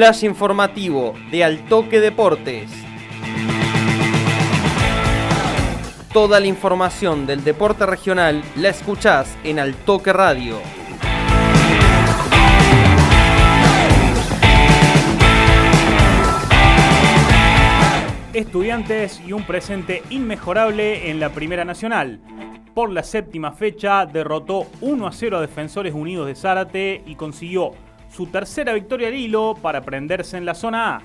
flash informativo de Altoque Deportes. Toda la información del deporte regional la escuchás en Altoque Radio. Estudiantes y un presente inmejorable en la Primera Nacional. Por la séptima fecha derrotó 1 a 0 a Defensores Unidos de Zárate y consiguió su tercera victoria al hilo para prenderse en la zona A.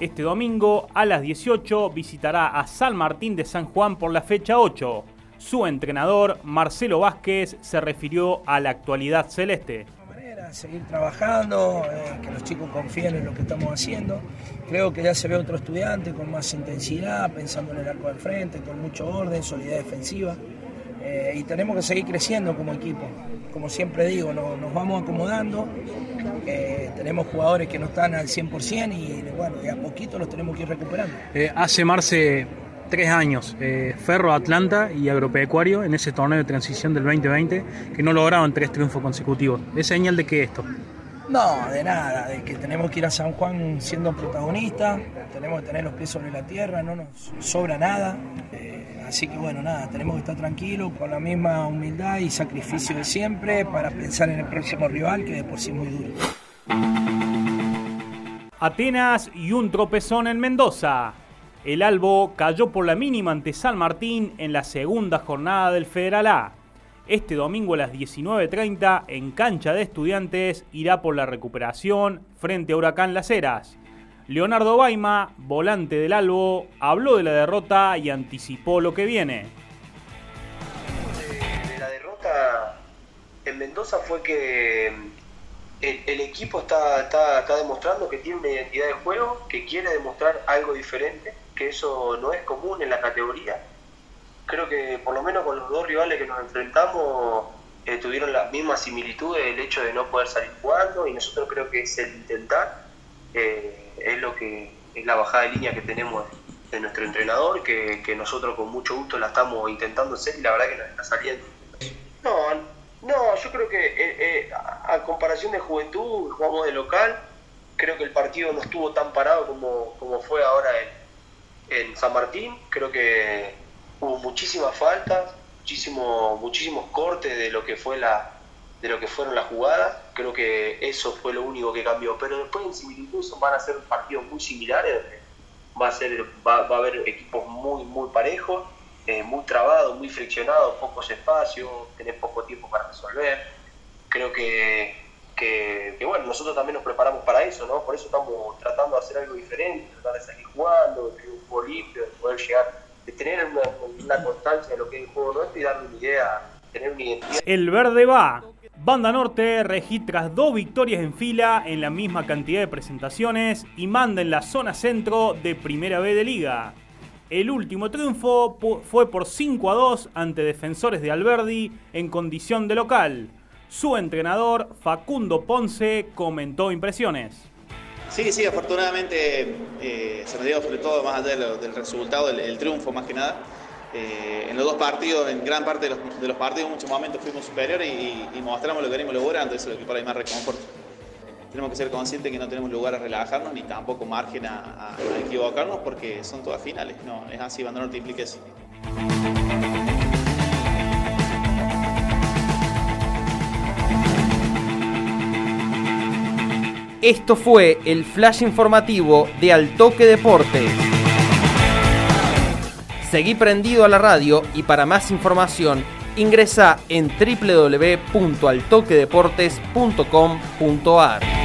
Este domingo a las 18 visitará a San Martín de San Juan por la fecha 8. Su entrenador, Marcelo Vázquez, se refirió a la actualidad celeste seguir trabajando, eh, que los chicos confíen en lo que estamos haciendo. Creo que ya se ve otro estudiante con más intensidad, pensando en el arco del frente, con mucho orden, solidez defensiva. Eh, y tenemos que seguir creciendo como equipo. Como siempre digo, nos vamos acomodando. Eh, tenemos jugadores que no están al 100% y bueno, de a poquito los tenemos que ir recuperando. hace Marce tres años, Ferro Atlanta y Agropecuario en ese torneo de transición del 2020 que no lograron tres triunfos consecutivos. ¿Es señal de qué esto? No, de nada, de que tenemos que ir a San Juan siendo protagonistas, tenemos que tener los pies sobre la tierra, no nos sobra nada. Así que bueno, nada, tenemos que estar tranquilos con la misma humildad y sacrificio de siempre para pensar en el próximo rival que de por sí muy duro. Atenas y un tropezón en Mendoza. El Albo cayó por la mínima ante San Martín en la segunda jornada del Federal A. Este domingo a las 19.30 en cancha de estudiantes irá por la recuperación frente a Huracán Las Heras. Leonardo Baima, volante del Albo, habló de la derrota y anticipó lo que viene. La derrota en Mendoza fue que el, equipo está, está, demostrando que tiene una identidad de juego, que quiere demostrar algo diferente, que eso no es común en la categoría. Creo que por lo menos con los dos rivales que nos enfrentamos eh, tuvieron las mismas similitudes, el hecho de no poder salir jugando y nosotros creo que es el intentar. Eh, es lo que es la bajada de línea que tenemos de nuestro entrenador, que, nosotros con mucho gusto la estamos intentando hacer y la verdad que nos está saliendo. No, no, yo creo que eh, eh, a, comparación de juventud, jugamos de local, creo que el partido no estuvo tan parado como, como fue ahora en, en San Martín, creo que hubo muchísimas faltas, muchísimo, muchísimos cortes de lo que fue la, de lo que fueron las jugadas. Creo que eso fue lo único que cambió. Pero después en similitud van a ser partidos muy similares. Va a, ser, va, a haber equipos muy, muy parejos, eh, muy trabados, muy friccionados, pocos espacios, tenés poco tiempo para resolver. Creo que, que, bueno, nosotros también nos preparamos para eso, ¿no? Por eso estamos tratando de hacer algo diferente, tratar de salir jugando, de tener un juego limpio, de poder llegar, de tener una, una constancia de lo que es el juego nuestro y darle una idea, tener una identidad. El verde va Banda Norte registra dos victorias en fila en la misma cantidad de presentaciones y manda en la zona centro de Primera B de Liga. El último triunfo fue por 5 a 2 ante defensores de Alberdi en condición de local. Su entrenador, Facundo Ponce, comentó impresiones. Sí, sí, afortunadamente eh, se me dio sobre todo más allá del, resultado, el triunfo más que nada. Eh, en los dos partidos, en gran parte de los, partidos, en muchos momentos fuimos superiores y, mostramos lo que venimos logrando, eso es lo que por ahí más reconforta. Tenemos que ser conscientes que no tenemos lugar a relajarnos ni tampoco margen a, equivocarnos porque son todas finales. No, es así, Banda Norte implica eso. Esto fue el flash informativo de Altoque Deportes. Seguí prendido a la radio y para más información ingresa en www.altoquedeportes.com.ar.